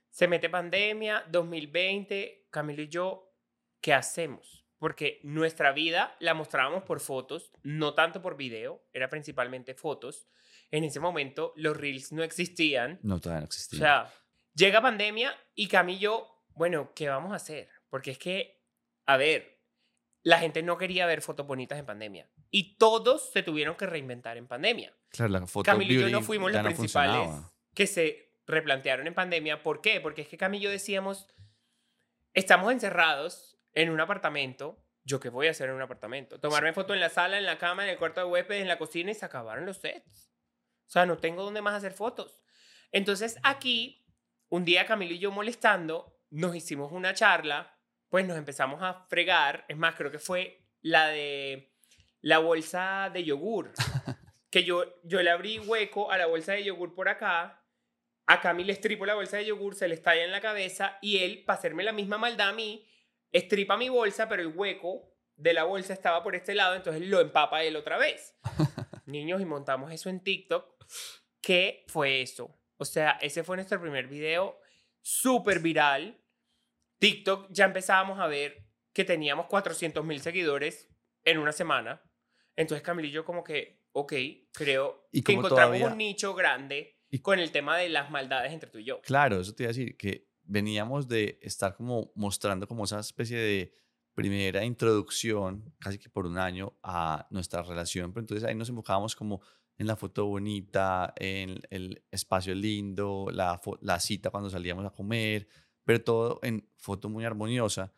Se mete pandemia, 2020, Camilo y yo, ¿qué hacemos? Porque nuestra vida la mostrábamos por fotos, no tanto por video, era principalmente fotos. En ese momento los reels no existían. No, todavía no O existía. sea, llega pandemia y Camilo, bueno, ¿qué vamos a hacer? Porque es que, a ver, la gente no quería ver fotos bonitas en pandemia. Y todos se tuvieron que reinventar en pandemia. claro, la foto Camilo y yo no fuimos los no principales funcionaba. que se replantearon en pandemia. ¿Por qué? Porque es que Camilo decíamos, estamos encerrados en un apartamento. ¿Yo qué voy a hacer en un apartamento? Tomarme foto en la sala, en la cama, en el cuarto de huéspedes, en la cocina y se acabaron los sets. O sea, no tengo dónde más hacer fotos. Entonces aquí, un día Camilo y yo molestando, nos hicimos una charla, pues nos empezamos a fregar. Es más, creo que fue la de la bolsa de yogur. que yo, yo le abrí hueco a la bolsa de yogur por acá. A Cami le estripo la bolsa de yogur, se le estalla en la cabeza y él, para hacerme la misma maldad a mí, estripa mi bolsa, pero el hueco de la bolsa estaba por este lado, entonces lo empapa él otra vez. Niños, y montamos eso en TikTok. ¿Qué fue eso? O sea, ese fue nuestro primer video súper viral. TikTok ya empezábamos a ver que teníamos 400 mil seguidores en una semana. Entonces Camilo y yo como que, ok, creo Y que encontramos todavía- un nicho grande Y- con el tema de las maldades entre tú y yo. Claro, eso te iba a decir, que veníamos de estar como mostrando como esa especie de primera introducción, casi que por un año, a nuestra relación. Pero entonces ahí nos enfocábamos como en la foto bonita, en el espacio lindo, la, la cita cuando salíamos a comer, pero todo en foto muy armoniosa.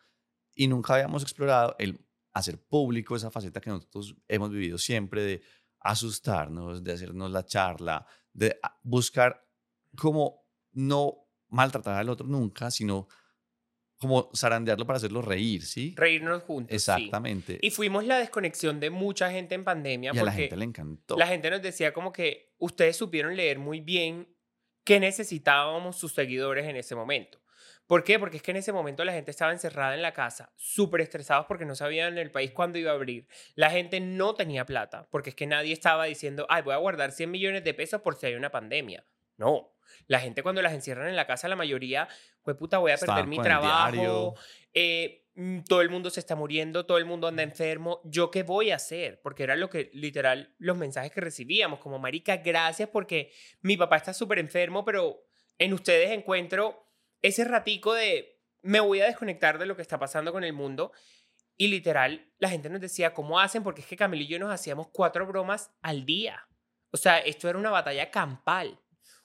Y nunca habíamos explorado el hacer público esa faceta que nosotros hemos vivido siempre de asustarnos, de hacernos la charla, de buscar como no maltratar al otro nunca, sino como zarandearlo para hacerlo reír, ¿sí? Reírnos juntos. Exactamente. Y fuimos la desconexión de mucha gente en pandemia. Y a la gente le encantó. La gente nos decía como que ustedes supieron leer muy bien qué necesitábamos sus seguidores en ese momento. ¿Por qué? Porque es que en ese momento la gente estaba encerrada en la casa, súper estresados porque no sabían en el país cuándo iba a abrir. La gente no tenía plata, porque es que nadie estaba diciendo, ay, voy a guardar 100 millones de pesos por si hay una pandemia. No, la gente cuando las encierran en la casa, la mayoría, pues puta, voy a perder mi trabajo, eh, mm, todo el mundo se está muriendo, todo el mundo anda enfermo, ¿yo qué voy a hacer? Porque era lo que, literal, los mensajes que recibíamos, como, marica, gracias porque mi papá está súper enfermo, pero en ustedes encuentro ese ratico de, me voy a desconectar de lo que está pasando con el mundo. Y literal, la gente nos decía, ¿cómo hacen? Porque es que Camilo y yo nos hacíamos cuatro bromas al día. O sea, esto era una batalla campal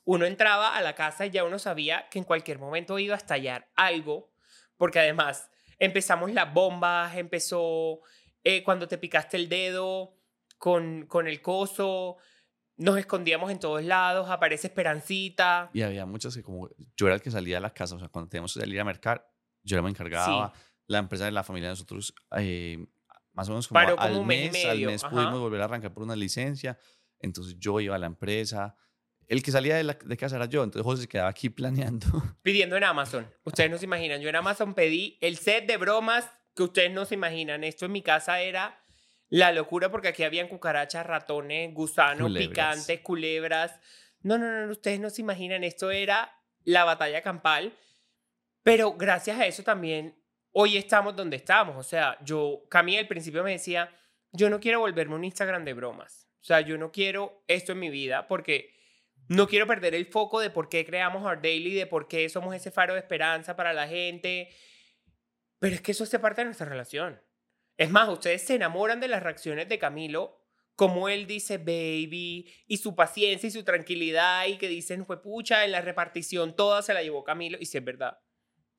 uno entraba a la casa y ya uno sabía que en cualquier momento iba a estallar algo, porque además empezamos las bombas, empezó eh, cuando te picaste el dedo con, con el coso, nos escondíamos en todos lados, aparece Esperancita. Y había muchas que como yo era el que salía de la casa, o sea, cuando teníamos que salir a mercar, yo era me encargaba, la empresa de la familia de nosotros, eh, más o menos como, al mes, al mes pudimos volver a arrancar por una licencia, entonces yo iba a la empresa, el que salía de, la, de, casa era yo, entonces José se quedaba aquí planeando. Pidiendo en Amazon. Ustedes no se imaginan. Yo en Amazon pedí el set de bromas que ustedes no se imaginan. Esto en mi casa era la locura porque aquí habían cucarachas, ratones, gusanos, picantes, culebras. No, no, no, ustedes no se imaginan. Esto era la batalla campal. Pero gracias a eso también hoy estamos donde estamos. O sea, yo, Camila al principio me decía, yo no quiero volverme un Instagram de bromas. O sea, yo no quiero esto en mi vida porque no quiero perder el foco de por qué creamos Our Daily, de por qué somos ese faro de esperanza para la gente. Pero es que eso hace parte de nuestra relación. Es más, ustedes se enamoran de las reacciones de Camilo, como él dice baby, y su paciencia y su tranquilidad, y que dicen, fue pucha, en la repartición toda se la llevó Camilo, y sí es verdad.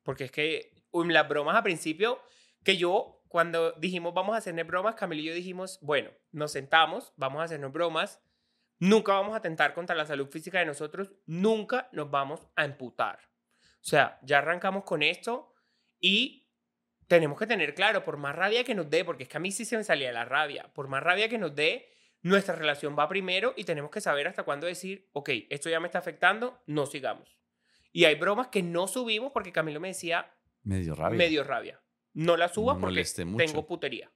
Porque es que um, las bromas a principio, que yo, cuando dijimos vamos a hacernos bromas, Camilo y yo dijimos, bueno, nos sentamos, vamos a hacernos bromas, Nunca vamos a atentar contra la salud física de nosotros, nunca nos vamos a emputar. O sea, ya arrancamos con esto y tenemos que tener claro, por más rabia que nos dé, porque es que a mí sí se me salía la rabia, por más rabia que nos dé, nuestra relación va primero y tenemos que saber hasta cuándo decir, ok, esto ya me está afectando, no sigamos. Y hay bromas que no subimos porque Camilo me decía... Medio rabia. Medio rabia. No la subas porque tengo putería.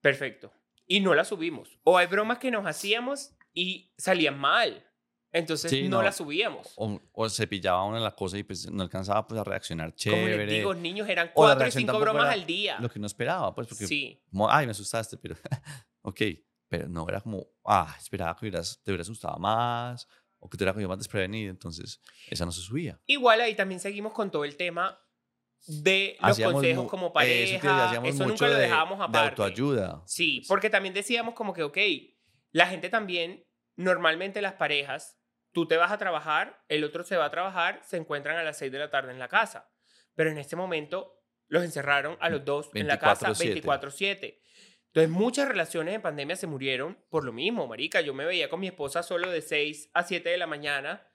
Perfecto. Y no la subimos. O hay bromas que nos hacíamos y salían mal. Entonces no, la subíamos. O, se pillaba una de las cosas y pues no alcanzaba pues a reaccionar chévere. Como les digo, niños eran cuatro o cinco bromas al día. Lo que no esperaba, pues porque... Sí. ay, me asustaste, pero... ok, pero no, era como, ah, esperaba que hubieras, te hubieras asustado más o que te hubiera cogido más desprevenido, entonces esa no se subía. Igual ahí también seguimos con todo el tema de los consejos como pareja. Eso, nunca lo dejábamos aparte. De autoayuda. Sí, porque también decíamos como que, ok, la gente también, normalmente las parejas, tú te vas a trabajar, el otro se va a trabajar, se encuentran a las 6 de la tarde en la casa. Pero en este momento los encerraron a los dos en la casa 24/7. Entonces muchas relaciones en pandemia se murieron por lo mismo, marica. Yo me veía con mi esposa solo de 6 a 7 de la mañana,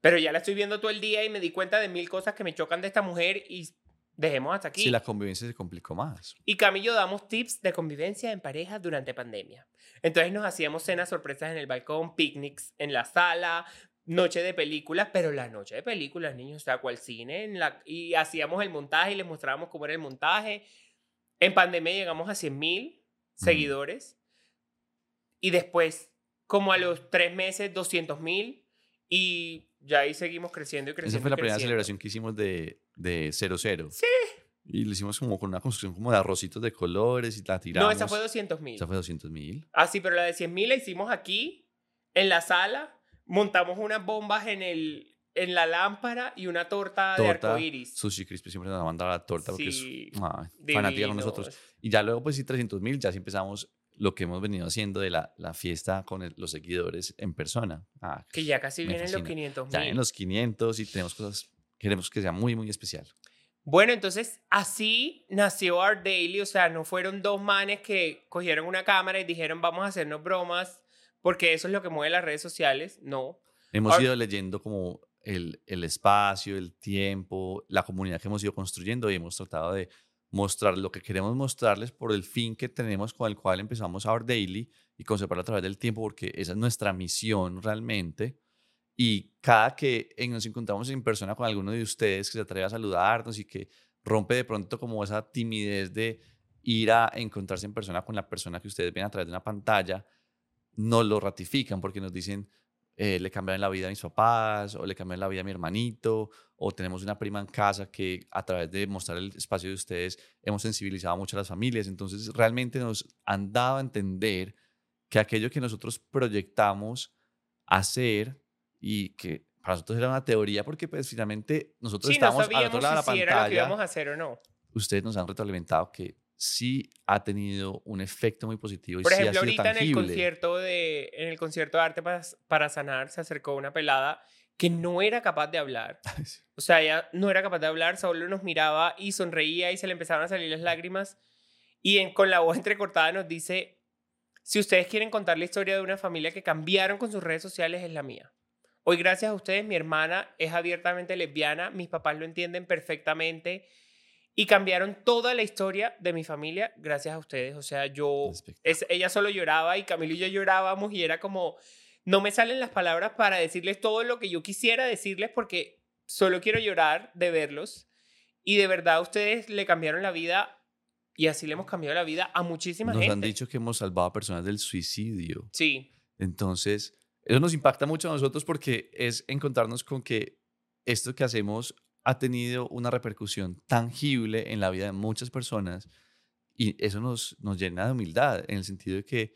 pero ya la estoy viendo todo el día y me di cuenta de mil cosas que me chocan de esta mujer y dejemos hasta aquí. Sí, la convivencia se complicó más. Y Camilo damos tips de convivencia en pareja durante pandemia. Entonces nos hacíamos cenas sorpresas en el balcón, picnics en la sala, noche de películas, pero la noche de películas, niños, o sea, cual cine, en la, y hacíamos el montaje y les mostrábamos cómo era el montaje. En pandemia llegamos a 100 mil seguidores y después, como a los tres meses, 200 mil y ya ahí seguimos creciendo y creciendo. Esa fue la primera celebración que hicimos de, de 0-0. Sí. Y lo hicimos como con una construcción como de arrocitos de colores y la tiramos. No, esa fue 200 mil. Esa fue 200 mil. Ah, sí, pero la de 100 mil la hicimos aquí, en la sala. Montamos unas bombas en el, en la lámpara y una torta, de Torta, arcoíris. Sushi Crispy siempre nos manda la torta porque Sí, es ay, fanática con nosotros. Y ya luego, pues sí, 300 mil, ya sí empezamos lo que hemos venido haciendo de la, la fiesta con el- los seguidores en persona. Ah, Que ya casi vienen los fascina. 500 ya en los 500 y tenemos cosas, queremos que sea muy, muy especial. Bueno, entonces así nació Art Daily, o sea, no fueron dos manes que cogieron una cámara y dijeron vamos a hacernos bromas, porque eso es lo que mueve las redes sociales, no. Hemos ido leyendo como el, el espacio, el tiempo, la comunidad que hemos ido construyendo y hemos tratado de mostrar lo que queremos mostrarles por el fin que tenemos con el cual empezamos Our Daily y conservarlo a través del tiempo porque esa es nuestra misión realmente. Y cada que nos encontramos en persona con alguno de ustedes que se atreve a saludarnos y que rompe de pronto como esa timidez de ir a encontrarse en persona con la persona que ustedes ven a través de una pantalla, nos lo ratifican porque nos dicen, eh, le cambiaron la vida a mis papás o le cambiaron la vida a mi hermanito o tenemos una prima en casa que a través de mostrar el espacio de ustedes hemos sensibilizado mucho a las familias. Entonces realmente nos han dado a entender que aquello que nosotros proyectamos hacer y que para nosotros era una teoría porque pues finalmente nosotros Sí, no estamos al otro lado de la si era lo que íbamos a hacer o no. ustedes nos han retroalimentado que sí ha tenido un efecto muy positivo y Por sí ejemplo, ha sido ahorita en el tangible. concierto de en el concierto de arte para, para sanar se acercó una pelada que no era capaz de hablar. O sea, ella no era capaz de hablar, solo nos miraba y sonreía y se le empezaron a salir las lágrimas. Y en- con la voz entrecortada nos dice, si ustedes quieren contar la historia de una familia que cambiaron con sus redes sociales, es la mía. Hoy, gracias a ustedes, mi hermana es abiertamente lesbiana, mis papás lo entienden perfectamente y cambiaron toda la historia de mi familia gracias a ustedes. O sea, yo, es, ella solo lloraba y Camilo y yo llorábamos y era como, no me salen las palabras para decirles todo lo que yo quisiera decirles porque solo quiero llorar de verlos. Y de verdad ustedes le cambiaron la vida y así le hemos cambiado la vida a muchísima Nos gente. han dicho que hemos salvado a personas del suicidio. Sí, Entonces, eso nos impacta mucho a nosotros porque es encontrarnos con que esto que hacemos ha tenido una repercusión tangible en la vida de muchas personas y eso nos, nos llena de humildad en el sentido de que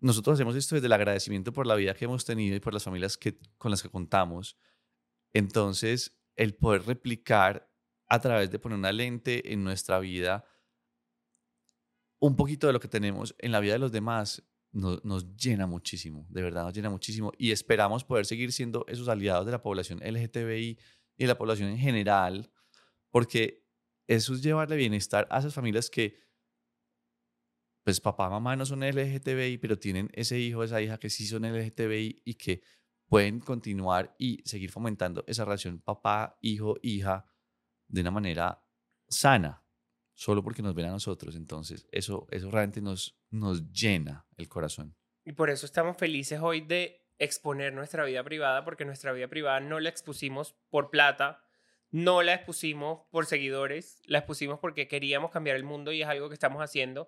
nosotros hacemos esto desde el agradecimiento por la vida que hemos tenido y por las familias que, con las que contamos. Entonces, el poder replicar a través de poner una lente en nuestra vida un poquito de lo que tenemos en la vida de los demás no- nos llena muchísimo, de verdad nos llena muchísimo y esperamos poder seguir siendo esos aliados de la población LGTBI y la población en general, porque eso es llevarle bienestar a esas familias que, pues papá, mamá no son LGTBI, pero tienen ese hijo, esa hija que sí son LGTBI y que pueden continuar y seguir fomentando esa relación papá, hijo, hija de una manera sana solo porque nos ven a nosotros. Entonces, eso, eso realmente nos, nos llena el corazón. y por eso estamos felices hoy de exponer nuestra vida privada, porque nuestra vida privada no la expusimos por plata, no la expusimos por seguidores, la expusimos porque queríamos cambiar el mundo y es algo que estamos haciendo.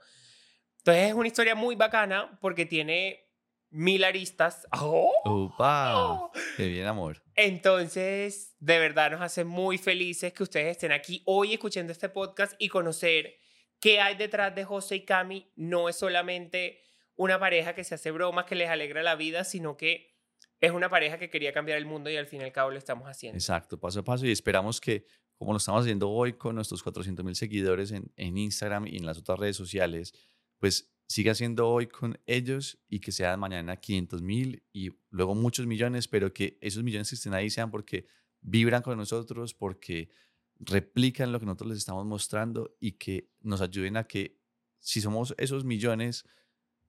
Entonces es una historia muy bacana porque tiene mil aristas. ¡Oh! ¡Opa! ¡Qué bien, amor! Entonces, de verdad nos hace muy felices que ustedes estén aquí hoy escuchando este podcast y conocer qué hay detrás de José y Cami. No es solamente una pareja que se hace bromas, que les alegra la vida, sino que es una pareja que quería cambiar el mundo y al fin y al cabo lo estamos haciendo. Exacto, paso a paso. Y esperamos que, como lo estamos haciendo hoy con nuestros 400 mil seguidores en, en Instagram y en las otras redes sociales, pues siga siendo hoy con ellos y que sea mañana 500 mil y luego muchos millones, pero que esos millones que estén ahí sean porque vibran con nosotros, porque replican lo que nosotros les estamos mostrando y que nos ayuden a que si somos esos millones,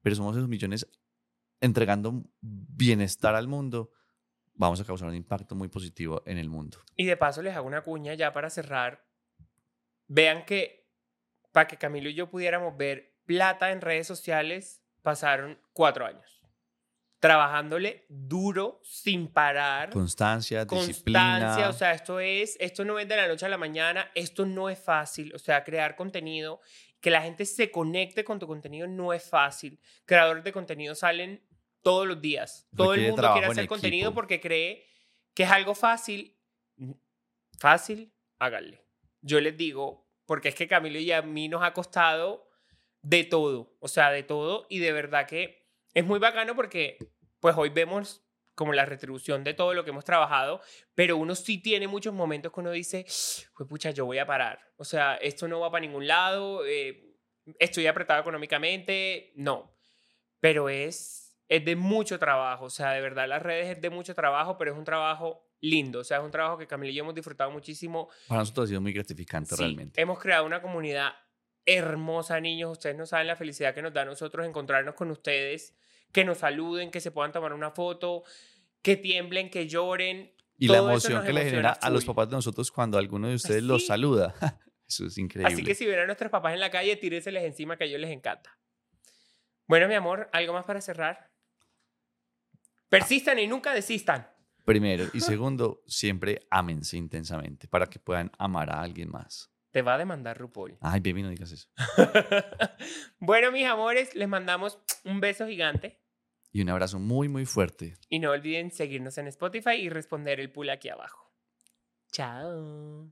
pero somos esos millones entregando bienestar al mundo, vamos a causar un impacto muy positivo en el mundo. Y de paso les hago una cuña ya para cerrar. Vean que para que Camilo y yo pudiéramos ver plata en redes sociales, pasaron cuatro años. Trabajándole duro, sin parar. Constancia, constancia, disciplina. o sea, esto es, esto no es de la noche a la mañana, esto no es fácil, o sea, crear contenido, que la gente se conecte con tu contenido no es fácil. Creadores de contenido salen todos los días. Todo el mundo quiere hacer contenido porque cree que es algo fácil. Fácil, háganle. Yo les digo, porque es que Camilo y a mí nos ha costado de todo, o sea, de todo, y de verdad que es muy bacano porque pues hoy vemos como la retribución de todo lo que hemos trabajado, pero uno sí tiene muchos momentos que uno dice, pues pucha, yo voy a parar. O sea, esto no va para ningún lado, eh, estoy apretado económicamente, no. Pero es, es de mucho trabajo, o sea, de verdad las redes es de mucho trabajo, pero es un trabajo lindo, o sea, es un trabajo que Camila y yo hemos disfrutado muchísimo. Para nosotros ha sido muy gratificante Sí, realmente. Hemos creado una comunidad hermosa, niños. Ustedes no saben la felicidad que nos da a nosotros encontrarnos con ustedes, que nos saluden, que se puedan tomar una foto, que tiemblen, que lloren. Y la todo emoción que le genera a los papás de nosotros cuando alguno de ustedes los saluda. Eso es increíble. Así que si ven a nuestros papás en la calle, tírenseles encima que a ellos les encanta. Bueno, mi amor, ¿algo más para cerrar? Persistan y nunca desistan. Primero. Y segundo, siempre ámense intensamente para que puedan amar a alguien más. Te va a demandar RuPaul. Ay, baby, no digas eso. bueno, mis amores, les mandamos un beso gigante. Y un abrazo muy, muy fuerte. Y no olviden seguirnos en Spotify y responder el pool aquí abajo. Chao.